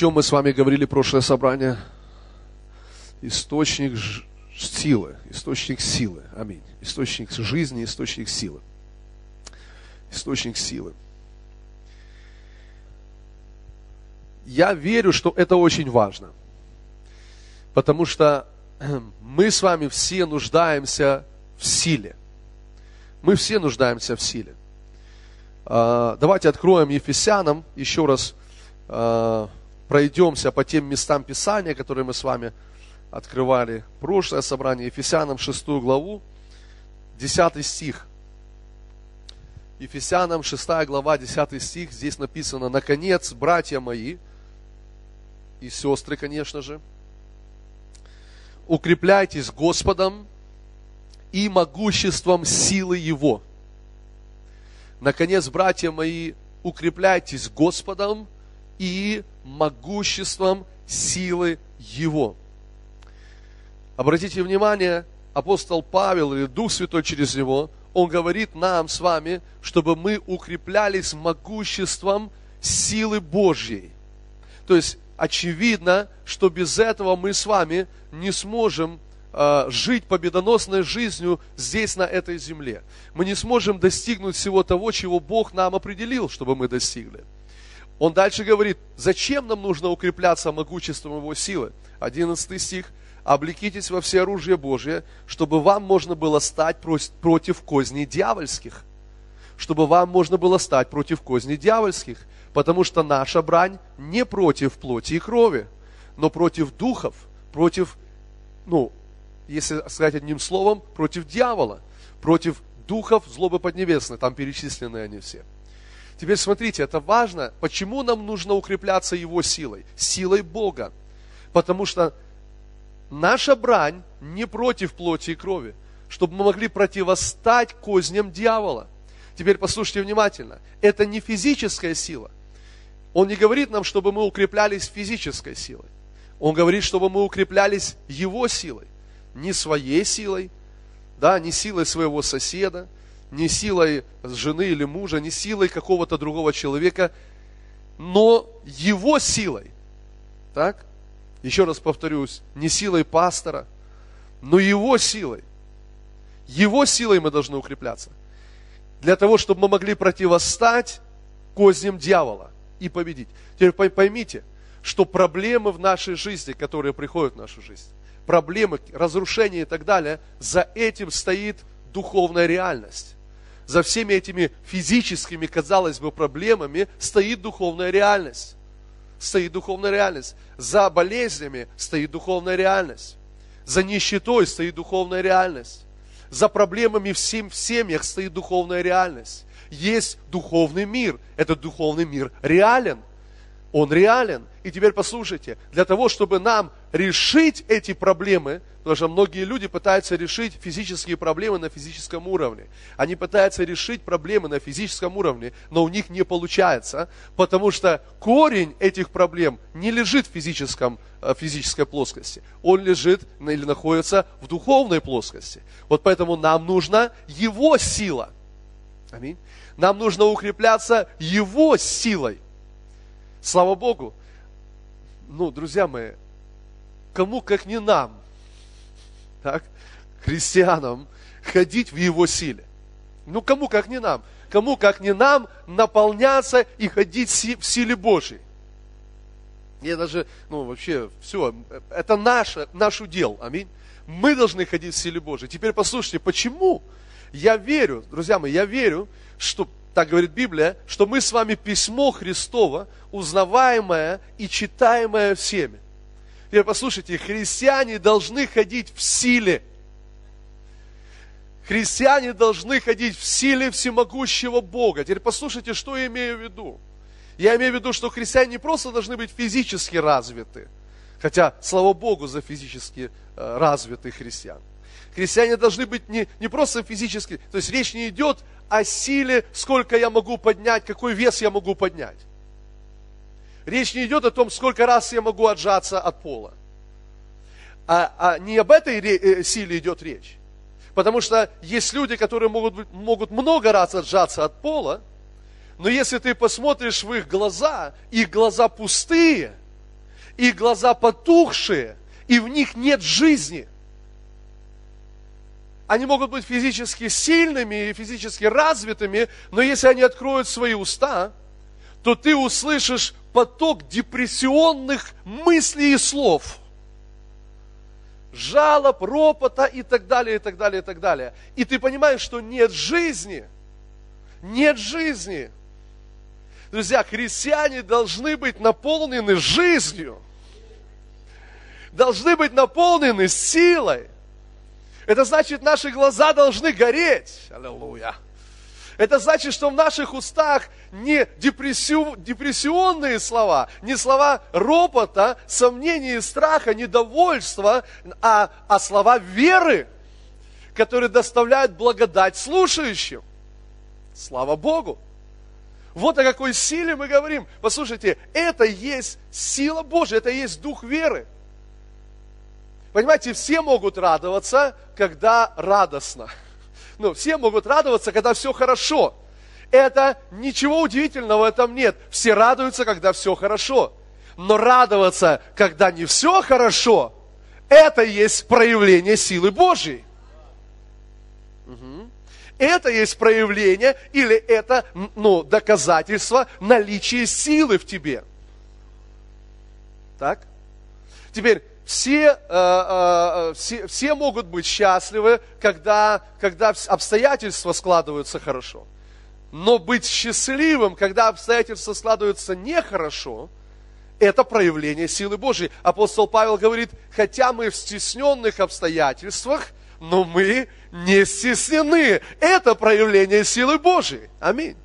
Чем мы с вами говорили прошлое собрание? Источник силы, источник силы, аминь. Источник жизни, источник силы. Источник силы. Я верю, что это очень важно. Потому что мы с вами все нуждаемся в силе. Мы все нуждаемся в силе. А, давайте откроем Ефесянам, еще раз а, пройдемся по тем местам Писания, которые мы с вами открывали. Прошлое собрание Ефесянам 6 главу, 10 стих. Ефесянам 6 глава, 10 стих, здесь написано, «Наконец, братья мои, и сестры, конечно же, укрепляйтесь Господом и могуществом силы Его. Наконец, братья мои, укрепляйтесь Господом и могуществом силы Его. Обратите внимание, апостол Павел или Дух Святой через него, он говорит нам с вами, чтобы мы укреплялись могуществом силы Божьей. То есть очевидно, что без этого мы с вами не сможем э, жить победоносной жизнью здесь, на этой земле. Мы не сможем достигнуть всего того, чего Бог нам определил, чтобы мы достигли. Он дальше говорит, зачем нам нужно укрепляться могуществом Его силы? 11 стих. Облекитесь во все оружие Божие, чтобы вам можно было стать против козней дьявольских. Чтобы вам можно было стать против козней дьявольских. Потому что наша брань не против плоти и крови, но против духов, против, ну, если сказать одним словом, против дьявола, против духов злобы поднебесной, там перечислены они все. Теперь смотрите, это важно. Почему нам нужно укрепляться Его силой? Силой Бога. Потому что наша брань не против плоти и крови, чтобы мы могли противостать козням дьявола. Теперь послушайте внимательно. Это не физическая сила. Он не говорит нам, чтобы мы укреплялись физической силой. Он говорит, чтобы мы укреплялись Его силой. Не своей силой, да, не силой своего соседа, не силой жены или мужа, не силой какого-то другого человека, но Его силой. Так? Еще раз повторюсь, не силой пастора, но Его силой. Его силой мы должны укрепляться. Для того, чтобы мы могли противостать козням дьявола и победить. Теперь поймите, что проблемы в нашей жизни, которые приходят в нашу жизнь, проблемы, разрушения и так далее, за этим стоит духовная реальность. За всеми этими физическими, казалось бы, проблемами стоит духовная реальность. Стоит духовная реальность. За болезнями стоит духовная реальность. За нищетой стоит духовная реальность. За проблемами в семьях стоит духовная реальность есть духовный мир. Этот духовный мир реален. Он реален. И теперь послушайте, для того, чтобы нам решить эти проблемы, потому что многие люди пытаются решить физические проблемы на физическом уровне. Они пытаются решить проблемы на физическом уровне, но у них не получается, потому что корень этих проблем не лежит в физическом, э, физической плоскости. Он лежит или находится в духовной плоскости. Вот поэтому нам нужна его сила. Аминь. Нам нужно укрепляться Его силой. Слава Богу. Ну, друзья мои, кому как не нам, так, христианам, ходить в Его силе. Ну, кому как не нам. Кому как не нам наполняться и ходить в силе Божьей. Я даже, ну, вообще, все, это наше, наш удел, аминь. Мы должны ходить в силе Божьей. Теперь послушайте, почему? Я верю, друзья мои, я верю, что, так говорит Библия, что мы с вами письмо Христово, узнаваемое и читаемое всеми. Теперь послушайте, христиане должны ходить в силе. Христиане должны ходить в силе всемогущего Бога. Теперь послушайте, что я имею в виду. Я имею в виду, что христиане не просто должны быть физически развиты, хотя, слава Богу, за физически э, развитых христиан. Христиане должны быть не, не просто физически, то есть речь не идет о силе, сколько я могу поднять, какой вес я могу поднять. Речь не идет о том, сколько раз я могу отжаться от пола. А, а не об этой э, силе идет речь. Потому что есть люди, которые могут, могут много раз отжаться от пола, но если ты посмотришь в их глаза, их глаза пустые, их глаза потухшие, и в них нет жизни. Они могут быть физически сильными и физически развитыми, но если они откроют свои уста, то ты услышишь поток депрессионных мыслей и слов. Жалоб, ропота и так далее, и так далее, и так далее. И ты понимаешь, что нет жизни. Нет жизни. Друзья, христиане должны быть наполнены жизнью. Должны быть наполнены силой. Это значит, наши глаза должны гореть. Аллилуйя. Это значит, что в наших устах не депрессионные слова, не слова ропота, сомнений и страха, недовольства, а, а слова веры, которые доставляют благодать слушающим. Слава Богу! Вот о какой силе мы говорим. Послушайте, это есть сила Божья, это есть дух веры. Понимаете, все могут радоваться, когда радостно. Ну, все могут радоваться, когда все хорошо. Это ничего удивительного в этом нет. Все радуются, когда все хорошо. Но радоваться, когда не все хорошо, это есть проявление силы Божьей. Угу. Это есть проявление или это ну, доказательство наличия силы в тебе. Так? Теперь, все, э, э, все, все могут быть счастливы, когда, когда обстоятельства складываются хорошо. Но быть счастливым, когда обстоятельства складываются нехорошо, это проявление силы Божьей. Апостол Павел говорит, хотя мы в стесненных обстоятельствах, но мы не стеснены. Это проявление силы Божьей. Аминь.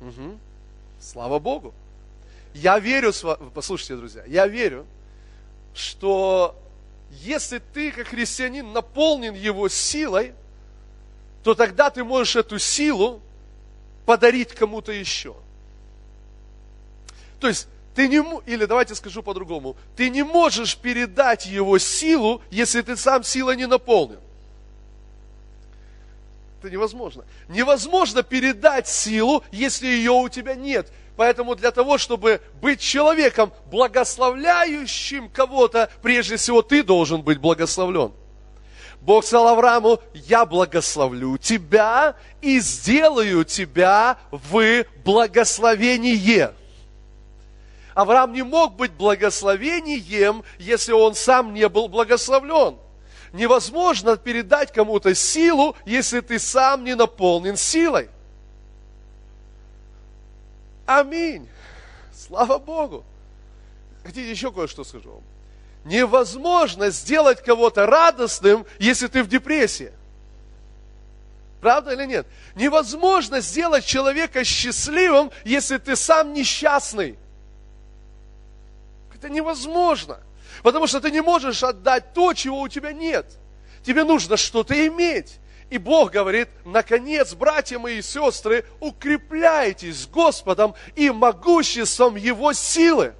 Угу. Слава Богу. Я верю, послушайте, друзья, я верю, что если ты, как христианин, наполнен его силой, то тогда ты можешь эту силу подарить кому-то еще. То есть, ты не, или давайте скажу по-другому, ты не можешь передать его силу, если ты сам силой не наполнен. Это невозможно. Невозможно передать силу, если ее у тебя нет. Поэтому для того, чтобы быть человеком, благословляющим кого-то, прежде всего ты должен быть благословлен. Бог сказал Аврааму, я благословлю тебя и сделаю тебя в благословение. Авраам не мог быть благословением, если он сам не был благословлен. Невозможно передать кому-то силу, если ты сам не наполнен силой. Аминь. Слава Богу. Хотите еще кое-что скажу вам? Невозможно сделать кого-то радостным, если ты в депрессии. Правда или нет? Невозможно сделать человека счастливым, если ты сам несчастный. Это невозможно. Потому что ты не можешь отдать то, чего у тебя нет. Тебе нужно что-то иметь. И Бог говорит, наконец, братья мои и сестры, укрепляйтесь Господом и могуществом Его силы.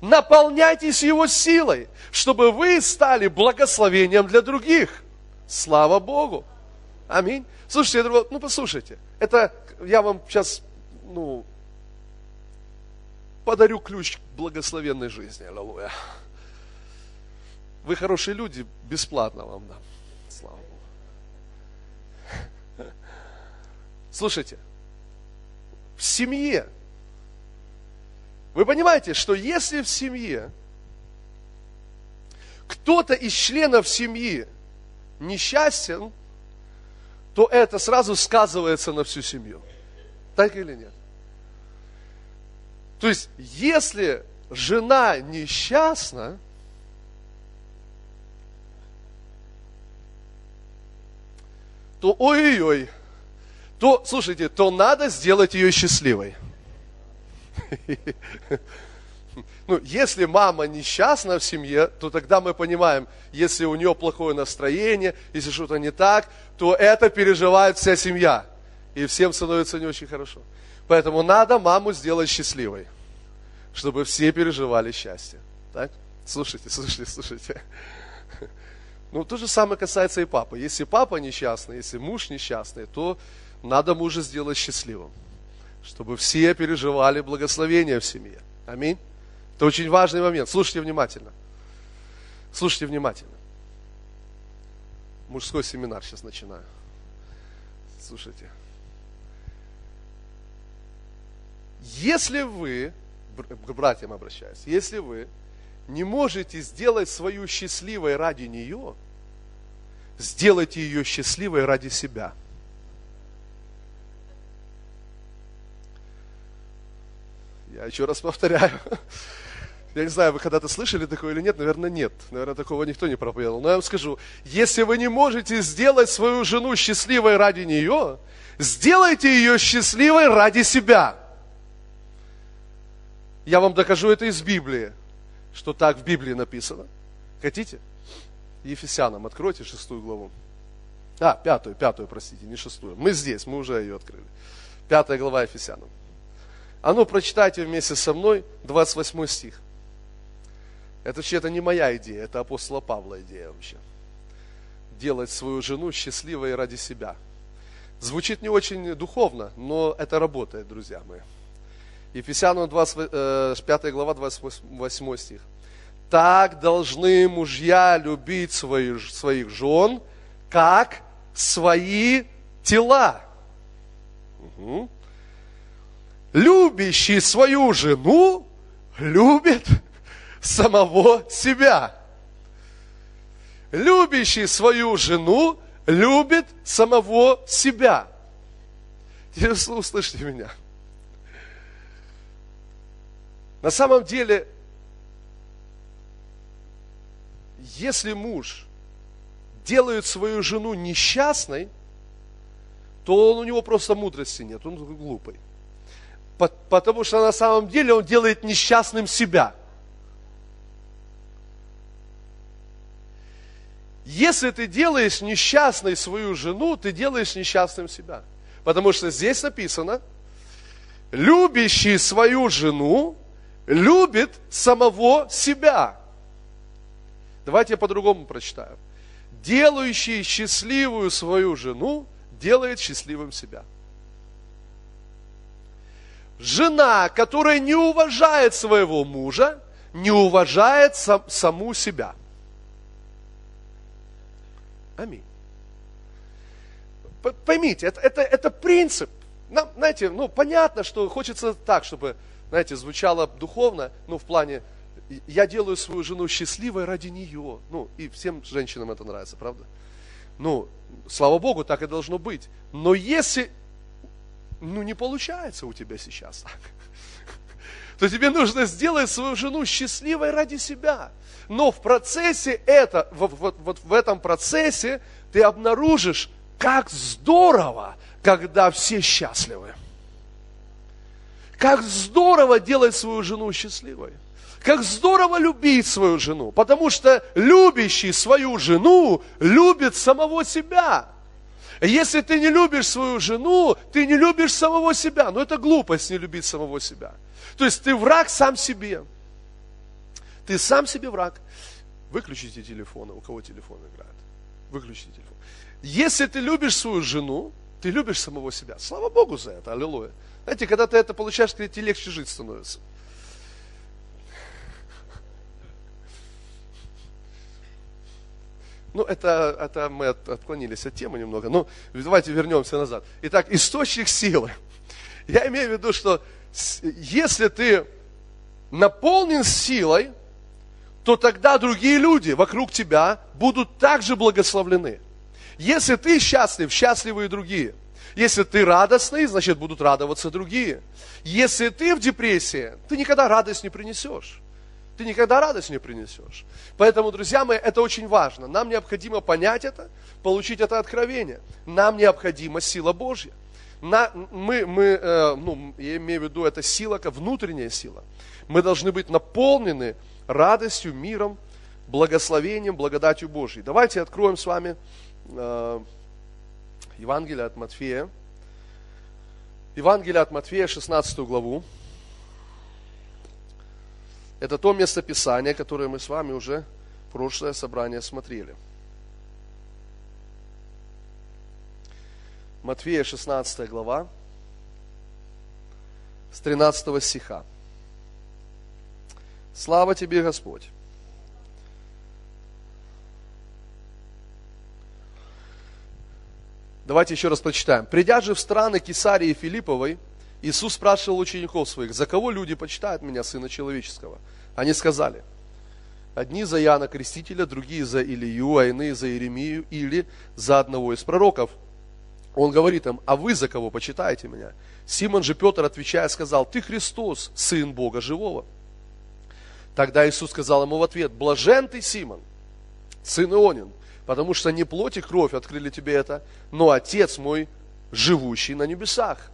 Наполняйтесь Его силой, чтобы вы стали благословением для других. Слава Богу. Аминь. Слушайте, ну послушайте, это я вам сейчас, ну, подарю ключ к благословенной жизни. Аллилуйя. Вы хорошие люди, бесплатно вам дам. Слава Богу. Слушайте, в семье, вы понимаете, что если в семье кто-то из членов семьи несчастен, то это сразу сказывается на всю семью. Так или нет? То есть, если жена несчастна, то ой-ой-ой, то, слушайте, то надо сделать ее счастливой. Ну, если мама несчастна в семье, то тогда мы понимаем, если у нее плохое настроение, если что-то не так, то это переживает вся семья. И всем становится не очень хорошо. Поэтому надо маму сделать счастливой, чтобы все переживали счастье. Так? Слушайте, слушайте, слушайте. Ну, то же самое касается и папы. Если папа несчастный, если муж несчастный, то надо мужа сделать счастливым, чтобы все переживали благословение в семье. Аминь. Это очень важный момент. Слушайте внимательно. Слушайте внимательно. Мужской семинар сейчас начинаю. Слушайте. Если вы, к братьям обращаюсь, если вы не можете сделать свою счастливой ради нее, сделайте ее счастливой ради себя. Я еще раз повторяю. Я не знаю, вы когда-то слышали такое или нет, наверное, нет. Наверное, такого никто не проповедовал. Но я вам скажу, если вы не можете сделать свою жену счастливой ради нее, сделайте ее счастливой ради себя. Я вам докажу это из Библии, что так в Библии написано. Хотите? Ефесянам откройте шестую главу. А, пятую, пятую, простите, не шестую. Мы здесь, мы уже ее открыли. Пятая глава Ефесянам. А ну, прочитайте вместе со мной 28 стих. Это вообще это не моя идея, это апостола Павла идея вообще. Делать свою жену счастливой ради себя. Звучит не очень духовно, но это работает, друзья мои. Ефесянам 20, 5 э, глава, 28 стих. Так должны мужья любить свои, своих жен, как свои тела. Угу. Любящий свою жену любит самого себя. Любящий свою жену любит самого себя. Теперь услышьте меня. На самом деле, если муж делает свою жену несчастной, то он, у него просто мудрости нет, он глупый. Потому что на самом деле он делает несчастным себя. Если ты делаешь несчастной свою жену, ты делаешь несчастным себя. Потому что здесь написано, любящий свою жену любит самого себя. Давайте я по-другому прочитаю. Делающий счастливую свою жену делает счастливым себя. Жена, которая не уважает своего мужа, не уважает сам, саму себя. Аминь. Поймите, это, это, это принцип. Нам, знаете, ну, понятно, что хочется так, чтобы знаете, звучало духовно, ну, в плане, я делаю свою жену счастливой ради нее. Ну, и всем женщинам это нравится, правда? Ну, слава Богу, так и должно быть. Но если, ну, не получается у тебя сейчас так, то тебе нужно сделать свою жену счастливой ради себя. Но в процессе это, вот, вот, вот в этом процессе ты обнаружишь, как здорово, когда все счастливы. Как здорово делать свою жену счастливой. Как здорово любить свою жену. Потому что любящий свою жену любит самого себя. Если ты не любишь свою жену, ты не любишь самого себя. Но это глупость не любить самого себя. То есть ты враг сам себе. Ты сам себе враг. Выключите телефоны, у кого телефон играет. Выключите телефон. Если ты любишь свою жену, ты любишь самого себя. Слава Богу за это, аллилуйя. Знаете, когда ты это получаешь, тебе легче жить становится. Ну, это, это мы от, отклонились от темы немного. Ну, давайте вернемся назад. Итак, источник силы. Я имею в виду, что если ты наполнен силой, то тогда другие люди вокруг тебя будут также благословлены. Если ты счастлив, счастливы и другие – если ты радостный, значит будут радоваться другие. Если ты в депрессии, ты никогда радость не принесешь. Ты никогда радость не принесешь. Поэтому, друзья мои, это очень важно. Нам необходимо понять это, получить это откровение. Нам необходима сила Божья. На, мы, мы э, ну, я имею в виду, это сила, внутренняя сила. Мы должны быть наполнены радостью, миром, благословением, благодатью Божьей. Давайте откроем с вами э, Евангелие от Матфея. Евангелие от Матфея, 16 главу. Это то местописание, которое мы с вами уже в прошлое собрание смотрели. Матфея, 16 глава. с 13 стиха. Слава тебе, Господь. Давайте еще раз прочитаем. Придя же в страны Кесарии Филипповой, Иисус спрашивал учеников своих, за кого люди почитают меня, Сына Человеческого? Они сказали, одни за Иоанна Крестителя, другие за Илью, а иные за Иеремию или за одного из пророков. Он говорит им, а вы за кого почитаете меня? Симон же Петр, отвечая, сказал, ты Христос, Сын Бога Живого. Тогда Иисус сказал ему в ответ, блажен ты, Симон, сын Ионин, потому что не плоть и кровь открыли тебе это, но Отец мой, живущий на небесах.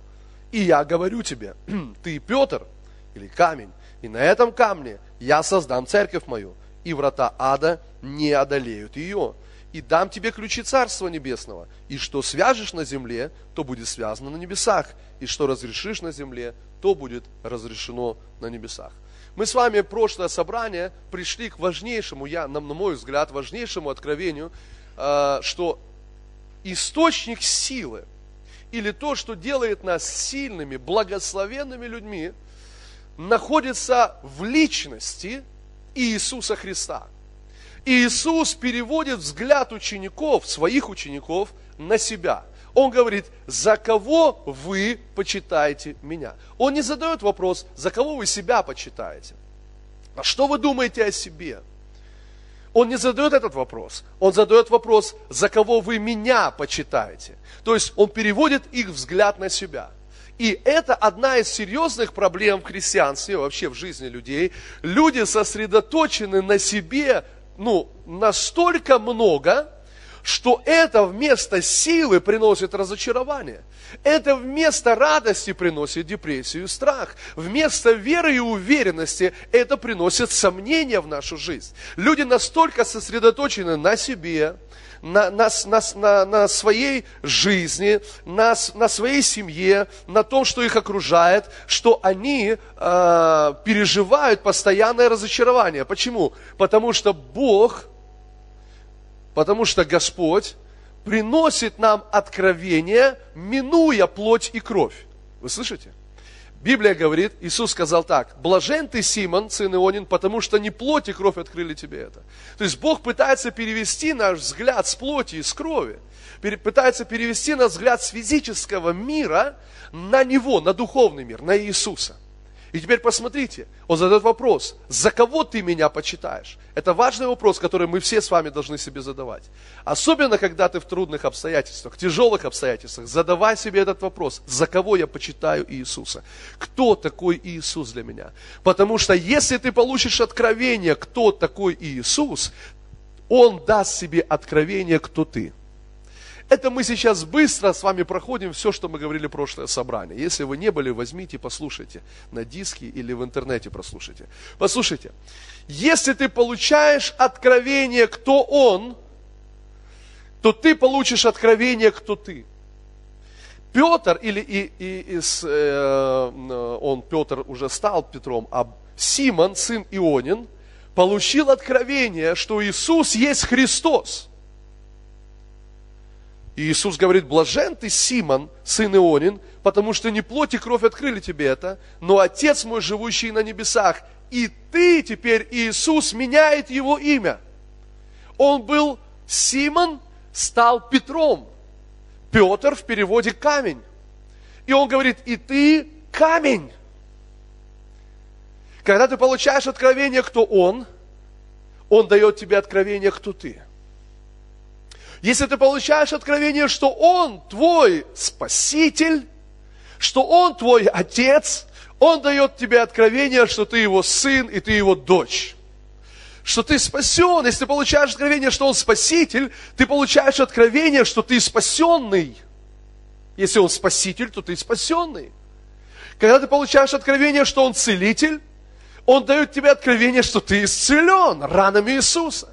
И я говорю тебе, ты Петр, или камень, и на этом камне я создам церковь мою, и врата ада не одолеют ее. И дам тебе ключи Царства Небесного, и что свяжешь на земле, то будет связано на небесах, и что разрешишь на земле, то будет разрешено на небесах. Мы с вами прошлое собрание пришли к важнейшему, я, на мой взгляд, важнейшему откровению, э, что источник силы или то, что делает нас сильными, благословенными людьми, находится в личности Иисуса Христа. Иисус переводит взгляд учеников, своих учеников, на себя – он говорит, за кого вы почитаете меня? Он не задает вопрос, за кого вы себя почитаете. А что вы думаете о себе? Он не задает этот вопрос. Он задает вопрос, за кого вы меня почитаете. То есть он переводит их взгляд на себя. И это одна из серьезных проблем в христианстве, вообще в жизни людей. Люди сосредоточены на себе ну, настолько много, что это вместо силы приносит разочарование. Это вместо радости приносит депрессию и страх. Вместо веры и уверенности это приносит сомнения в нашу жизнь. Люди настолько сосредоточены на себе, на, на, на, на, на своей жизни, на, на своей семье, на том, что их окружает, что они э, переживают постоянное разочарование. Почему? Потому что Бог Потому что Господь приносит нам откровение, минуя плоть и кровь. Вы слышите? Библия говорит, Иисус сказал так, блажен ты, Симон, сын Ионин, потому что не плоть и кровь открыли тебе это. То есть Бог пытается перевести наш взгляд с плоти и с крови, пытается перевести наш взгляд с физического мира на Него, на духовный мир, на Иисуса. И теперь посмотрите, он задает вопрос, за кого ты меня почитаешь? Это важный вопрос, который мы все с вами должны себе задавать. Особенно, когда ты в трудных обстоятельствах, тяжелых обстоятельствах, задавай себе этот вопрос, за кого я почитаю Иисуса? Кто такой Иисус для меня? Потому что если ты получишь откровение, кто такой Иисус, Он даст себе откровение, кто ты. Это мы сейчас быстро с вами проходим все, что мы говорили в прошлое собрание. Если вы не были, возьмите, послушайте на диске или в интернете прослушайте. Послушайте, если ты получаешь откровение, кто он, то ты получишь откровение, кто ты. Петр, или и, и, из, э, он, Петр уже стал Петром, а Симон, сын Ионин, получил откровение, что Иисус есть Христос. И Иисус говорит, блажен ты, Симон, сын Ионин, потому что не плоть и кровь открыли тебе это, но Отец мой, живущий на небесах. И ты теперь, Иисус, меняет его имя. Он был Симон, стал Петром. Петр в переводе камень. И он говорит, и ты камень. Когда ты получаешь откровение, кто он, он дает тебе откровение, кто ты. Если ты получаешь откровение, что Он твой Спаситель, что Он твой Отец, Он дает тебе откровение, что ты Его сын и ты Его дочь. Что ты спасен. Если ты получаешь откровение, что Он Спаситель, ты получаешь откровение, что ты спасенный. Если Он Спаситель, то ты спасенный. Когда ты получаешь откровение, что Он Целитель, Он дает тебе откровение, что ты исцелен ранами Иисуса.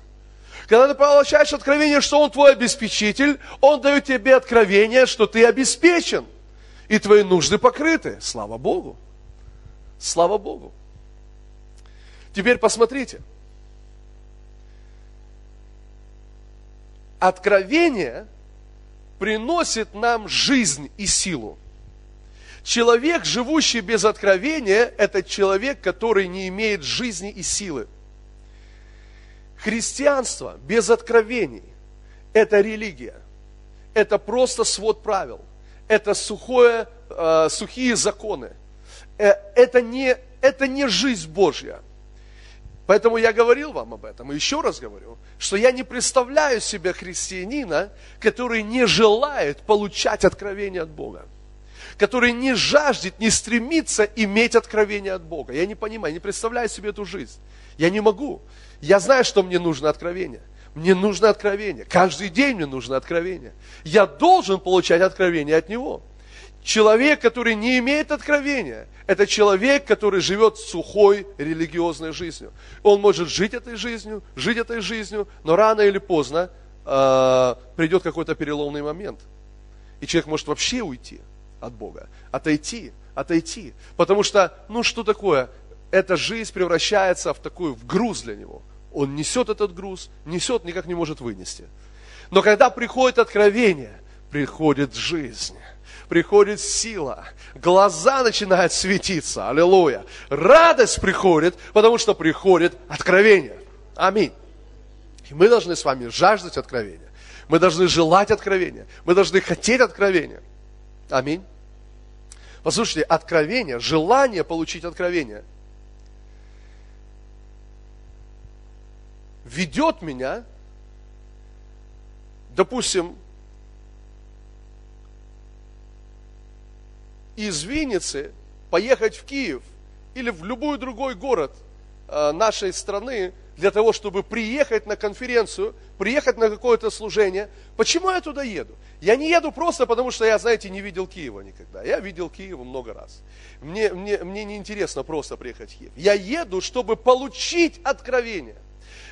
Когда ты получаешь откровение, что Он твой обеспечитель, Он дает тебе откровение, что ты обеспечен. И твои нужды покрыты. Слава Богу. Слава Богу. Теперь посмотрите. Откровение приносит нам жизнь и силу. Человек, живущий без откровения, это человек, который не имеет жизни и силы. Христианство без откровений – это религия. Это просто свод правил. Это сухое, э, сухие законы. Э, это, не, это не жизнь Божья. Поэтому я говорил вам об этом, и еще раз говорю, что я не представляю себе христианина, который не желает получать откровение от Бога который не жаждет, не стремится иметь откровение от Бога. Я не понимаю, не представляю себе эту жизнь. Я не могу. Я знаю, что мне нужно откровение. Мне нужно откровение. Каждый день мне нужно откровение. Я должен получать откровение от Него. Человек, который не имеет откровения, это человек, который живет сухой религиозной жизнью. Он может жить этой жизнью, жить этой жизнью, но рано или поздно э, придет какой-то переломный момент. И человек может вообще уйти от Бога. Отойти, отойти. Потому что, ну что такое? Эта жизнь превращается в такую, в груз для него. Он несет этот груз, несет, никак не может вынести. Но когда приходит откровение, приходит жизнь приходит сила, глаза начинают светиться, аллилуйя. Радость приходит, потому что приходит откровение. Аминь. И мы должны с вами жаждать откровения. Мы должны желать откровения. Мы должны хотеть откровения. Аминь. Послушайте, откровение, желание получить откровение ведет меня, допустим, из Винницы поехать в Киев или в любой другой город э, нашей страны для того, чтобы приехать на конференцию, приехать на какое-то служение. Почему я туда еду? Я не еду просто потому, что я, знаете, не видел Киева никогда. Я видел Киев много раз. Мне, мне, мне не интересно просто приехать в Киев. Я еду, чтобы получить откровение.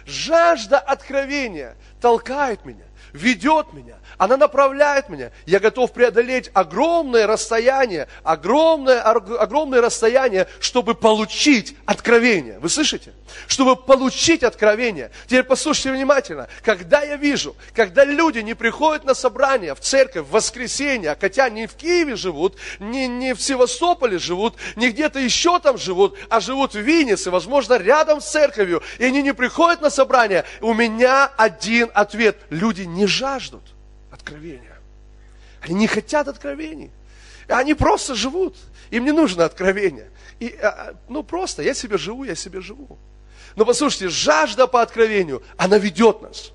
Жажда откровения толкает меня ведет меня, она направляет меня. Я готов преодолеть огромное расстояние, огромное, огромное расстояние, чтобы получить откровение. Вы слышите? Чтобы получить откровение. Теперь послушайте внимательно. Когда я вижу, когда люди не приходят на собрание в церковь в воскресенье, хотя не в Киеве живут, не, не в Севастополе живут, не где-то еще там живут, а живут в Виннице, возможно, рядом с церковью, и они не приходят на собрание, у меня один ответ. Люди не жаждут откровения. Они не хотят откровений. Они просто живут. Им не нужно откровение. И, а, а, ну просто, я себе живу, я себе живу. Но послушайте, жажда по откровению, она ведет нас.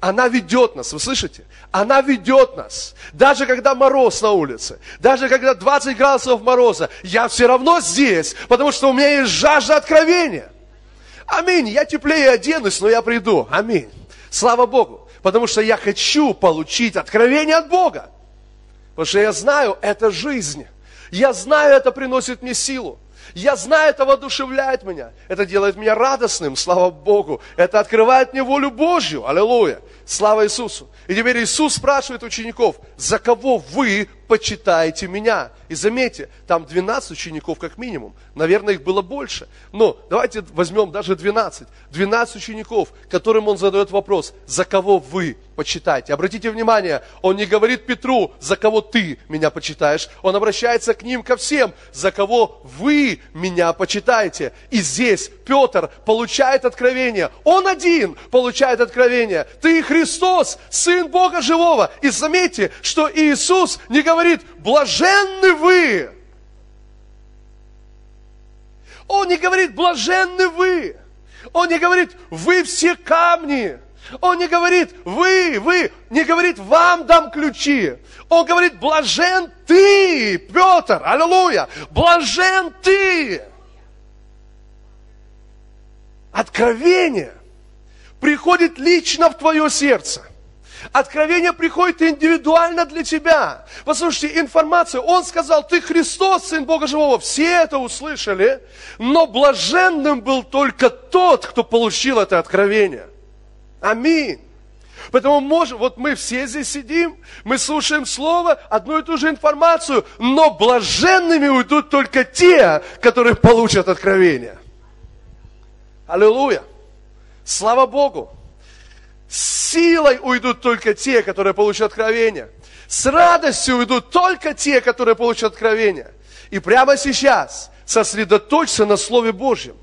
Она ведет нас, вы слышите? Она ведет нас. Даже когда мороз на улице, даже когда 20 градусов мороза, я все равно здесь, потому что у меня есть жажда откровения. Аминь. Я теплее оденусь, но я приду. Аминь. Слава Богу. Потому что я хочу получить откровение от Бога. Потому что я знаю, это жизнь. Я знаю, это приносит мне силу. Я знаю, это воодушевляет меня. Это делает меня радостным, слава Богу. Это открывает мне волю Божью. Аллилуйя. Слава Иисусу. И теперь Иисус спрашивает учеников, за кого вы почитаете меня? И заметьте, там 12 учеников как минимум. Наверное, их было больше. Но давайте возьмем даже 12. 12 учеников, которым он задает вопрос, за кого вы почитаете? Обратите внимание, он не говорит Петру, за кого ты меня почитаешь. Он обращается к ним, ко всем, за кого вы меня почитаете. И здесь Петр получает откровение. Он один получает откровение. Ты Христос, Сын Бога Живого. И заметьте, что Иисус не говорит, блаженны вы. Он не говорит, блаженны вы. Он не говорит, вы все камни. Он не говорит, вы, вы, не говорит, вам дам ключи. Он говорит, блажен ты, Петр, аллилуйя, блажен ты. Откровение приходит лично в твое сердце. Откровение приходит индивидуально для тебя. Послушайте, информация. Он сказал, ты Христос, Сын Бога Живого. Все это услышали, но блаженным был только тот, кто получил это откровение. Аминь. Поэтому можем, вот мы все здесь сидим, мы слушаем Слово, одну и ту же информацию, но блаженными уйдут только те, которые получат откровение. Аллилуйя. Слава Богу. С силой уйдут только те, которые получат откровение. С радостью уйдут только те, которые получат откровение. И прямо сейчас сосредоточься на Слове Божьем.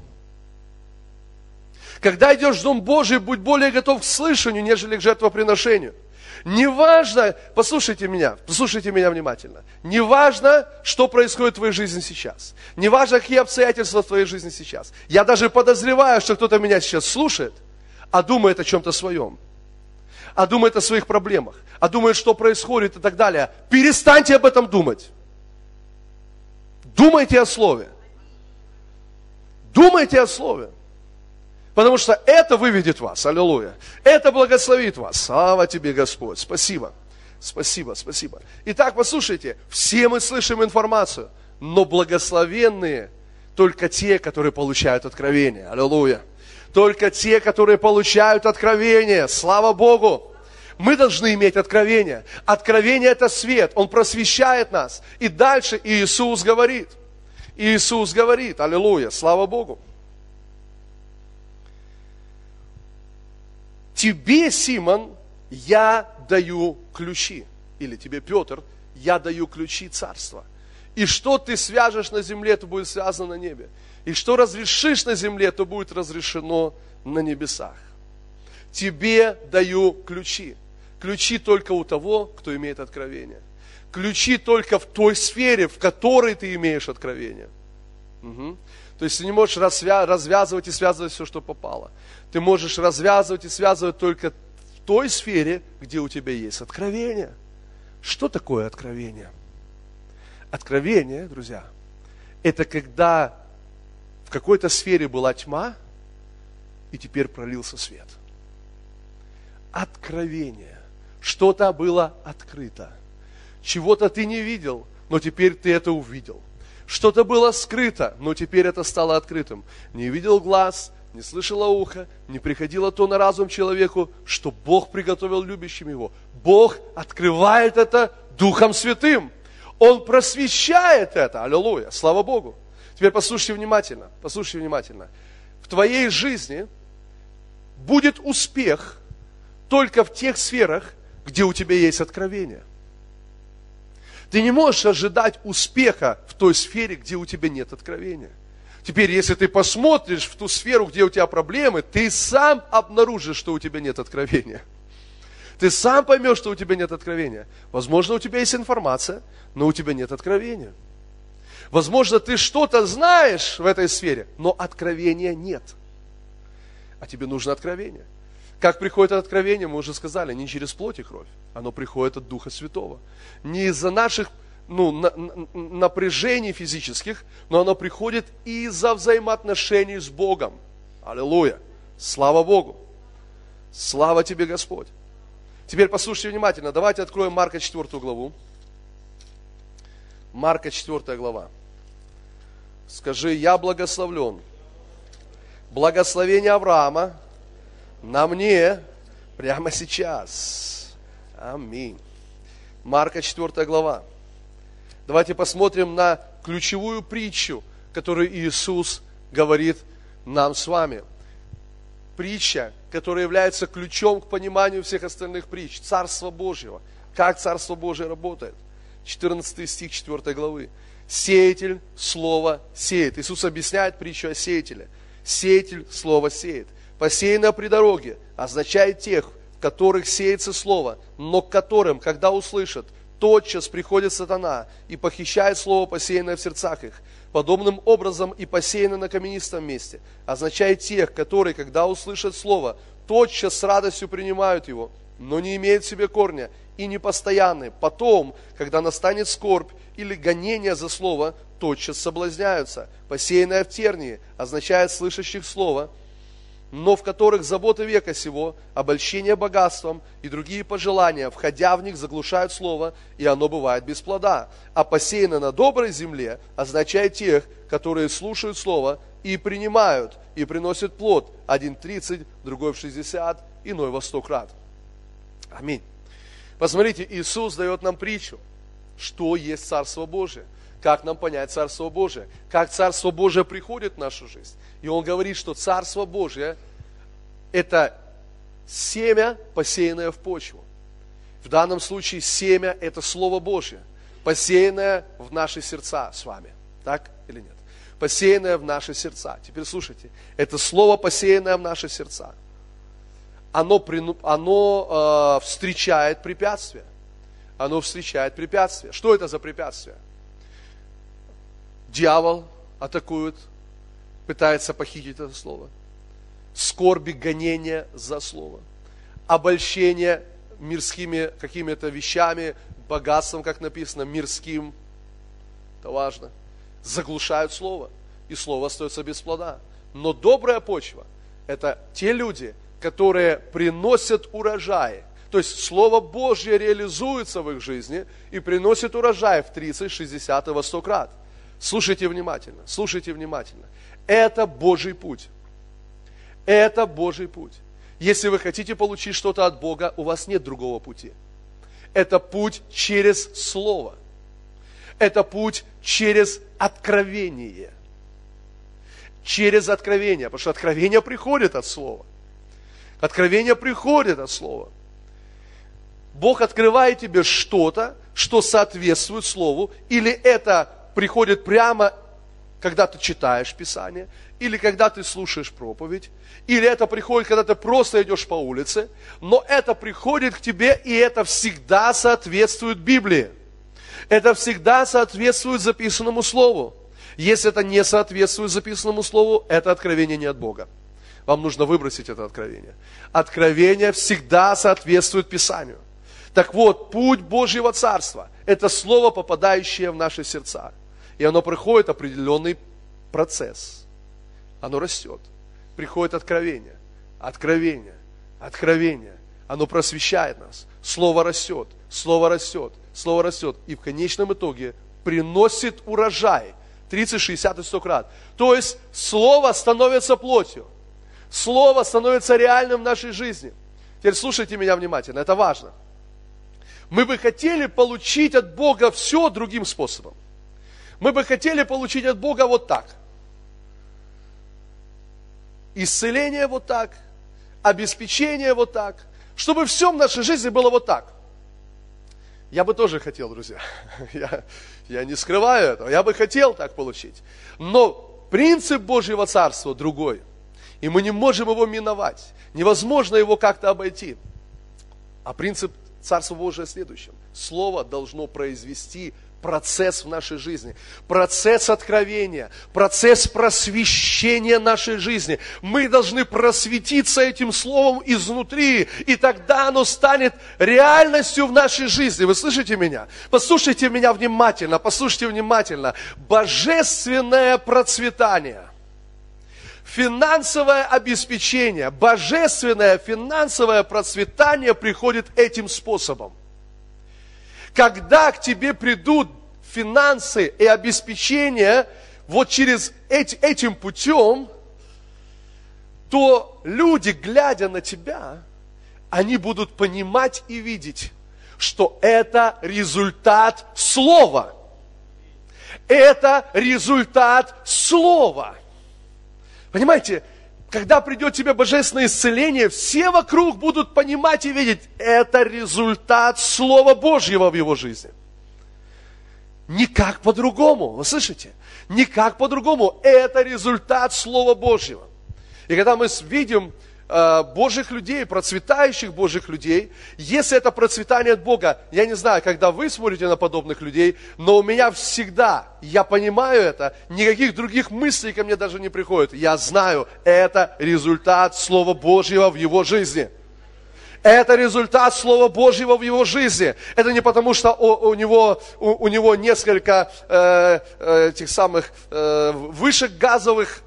Когда идешь в Дом Божий, будь более готов к слышанию, нежели к жертвоприношению. Неважно, послушайте меня, послушайте меня внимательно. Неважно, что происходит в твоей жизни сейчас. Неважно, какие обстоятельства в твоей жизни сейчас. Я даже подозреваю, что кто-то меня сейчас слушает, а думает о чем-то своем. А думает о своих проблемах. А думает, что происходит и так далее. Перестаньте об этом думать. Думайте о Слове. Думайте о Слове. Потому что это выведет вас, аллилуйя. Это благословит вас. Слава тебе, Господь. Спасибо. Спасибо, спасибо. Итак, послушайте, все мы слышим информацию, но благословенные только те, которые получают откровение. Аллилуйя. Только те, которые получают откровение. Слава Богу. Мы должны иметь откровение. Откровение это свет, он просвещает нас. И дальше Иисус говорит. Иисус говорит, аллилуйя, слава Богу. Тебе, Симон, я даю ключи. Или тебе, Петр, я даю ключи царства. И что ты свяжешь на земле, то будет связано на небе. И что разрешишь на земле, то будет разрешено на небесах. Тебе даю ключи. Ключи только у того, кто имеет откровение. Ключи только в той сфере, в которой ты имеешь откровение. Угу. То есть ты не можешь развязывать и связывать все, что попало. Ты можешь развязывать и связывать только в той сфере, где у тебя есть откровение. Что такое откровение? Откровение, друзья, это когда в какой-то сфере была тьма, и теперь пролился свет. Откровение. Что-то было открыто. Чего-то ты не видел, но теперь ты это увидел. Что-то было скрыто, но теперь это стало открытым. Не видел глаз, не слышало ухо, не приходило то на разум человеку, что Бог приготовил любящим его. Бог открывает это Духом Святым. Он просвещает это. Аллилуйя. Слава Богу. Теперь послушайте внимательно. Послушайте внимательно. В твоей жизни будет успех только в тех сферах, где у тебя есть откровение – ты не можешь ожидать успеха в той сфере, где у тебя нет откровения. Теперь, если ты посмотришь в ту сферу, где у тебя проблемы, ты сам обнаружишь, что у тебя нет откровения. Ты сам поймешь, что у тебя нет откровения. Возможно, у тебя есть информация, но у тебя нет откровения. Возможно, ты что-то знаешь в этой сфере, но откровения нет. А тебе нужно откровение. Как приходит это откровение, мы уже сказали, не через плоть и кровь, оно приходит от Духа Святого. Не из-за наших ну, на, на, напряжений физических, но оно приходит из-за взаимоотношений с Богом. Аллилуйя! Слава Богу! Слава тебе, Господь! Теперь послушайте внимательно. Давайте откроем Марка 4 главу. Марка 4 глава. Скажи, я благословлен. Благословение Авраама, на мне прямо сейчас. Аминь. Марка 4 глава. Давайте посмотрим на ключевую притчу, которую Иисус говорит нам с вами. Притча, которая является ключом к пониманию всех остальных притч. Царство Божьего. Как Царство Божье работает. 14 стих 4 главы. Сеятель слово сеет. Иисус объясняет притчу о сеятеле. Сеятель слово сеет. Посеянное при дороге означает тех, в которых сеется слово, но к которым, когда услышат, тотчас приходит сатана и похищает слово, посеянное в сердцах их. Подобным образом и посеянное на каменистом месте означает тех, которые, когда услышат слово, тотчас с радостью принимают его, но не имеют в себе корня и непостоянны. Потом, когда настанет скорбь или гонение за слово, тотчас соблазняются. Посеянное в тернии означает слышащих слово – но в которых заботы века сего, обольщение богатством и другие пожелания, входя в них, заглушают слово, и оно бывает без плода. А посеяно на доброй земле означает тех, которые слушают слово и принимают, и приносят плод, один тридцать, другой в шестьдесят, иной во сто крат. Аминь. Посмотрите, Иисус дает нам притчу, что есть Царство Божие, как нам понять Царство Божие, как Царство Божие приходит в нашу жизнь. И он говорит, что Царство Божье – это семя, посеянное в почву. В данном случае семя – это Слово Божье, посеянное в наши сердца с вами – Так или нет? Посеянное в наши сердца. Теперь слушайте, это слово посеянное в наши сердца. Оно, оно э, встречает препятствия. Оно встречает препятствия. Что это за препятствия? Дьявол атакует, пытается похитить это слово. Скорби, гонения за слово. Обольщение мирскими какими-то вещами, богатством, как написано, мирским. Это важно. Заглушают слово, и слово остается без плода. Но добрая почва – это те люди, которые приносят урожай. То есть Слово Божье реализуется в их жизни и приносит урожай в 30, 60 и во 100 крат. Слушайте внимательно, слушайте внимательно. Это Божий путь. Это Божий путь. Если вы хотите получить что-то от Бога, у вас нет другого пути. Это путь через Слово. Это путь через откровение. Через откровение. Потому что откровение приходит от Слова. Откровение приходит от Слова. Бог открывает тебе что-то, что соответствует Слову, или это приходит прямо, когда ты читаешь Писание, или когда ты слушаешь проповедь, или это приходит, когда ты просто идешь по улице, но это приходит к тебе, и это всегда соответствует Библии. Это всегда соответствует записанному Слову. Если это не соответствует записанному Слову, это откровение не от Бога. Вам нужно выбросить это откровение. Откровение всегда соответствует Писанию. Так вот, путь Божьего Царства – это Слово, попадающее в наши сердца. И оно проходит определенный процесс. Оно растет. Приходит откровение, откровение, откровение. Оно просвещает нас. Слово растет, слово растет, слово растет. И в конечном итоге приносит урожай. 30, 60 и 100 крат. То есть Слово становится плотью. Слово становится реальным в нашей жизни. Теперь слушайте меня внимательно, это важно. Мы бы хотели получить от Бога все другим способом. Мы бы хотели получить от Бога вот так. Исцеление вот так, обеспечение вот так, чтобы все в нашей жизни было вот так. Я бы тоже хотел, друзья. Я, я не скрываю этого. Я бы хотел так получить. Но принцип Божьего Царства другой. И мы не можем его миновать. Невозможно его как-то обойти. А принцип Царства Божия следующем. Слово должно произвести процесс в нашей жизни, процесс откровения, процесс просвещения нашей жизни. Мы должны просветиться этим словом изнутри, и тогда оно станет реальностью в нашей жизни. Вы слышите меня? Послушайте меня внимательно, послушайте внимательно. Божественное процветание – финансовое обеспечение, божественное финансовое процветание приходит этим способом – когда к тебе придут финансы и обеспечение вот через эти, этим путем, то люди, глядя на тебя, они будут понимать и видеть, что это результат слова. Это результат слова. Понимаете, когда придет тебе божественное исцеление, все вокруг будут понимать и видеть, это результат Слова Божьего в его жизни. Никак по-другому, вы слышите? Никак по-другому. Это результат Слова Божьего. И когда мы видим Божьих людей, процветающих Божьих людей, если это процветание от Бога, я не знаю, когда вы смотрите на подобных людей, но у меня всегда, я понимаю это, никаких других мыслей ко мне даже не приходит. Я знаю, это результат Слова Божьего в его жизни. Это результат Слова Божьего в его жизни. Это не потому, что у, у, него, у, у него несколько э, э, самых э, вышек газовых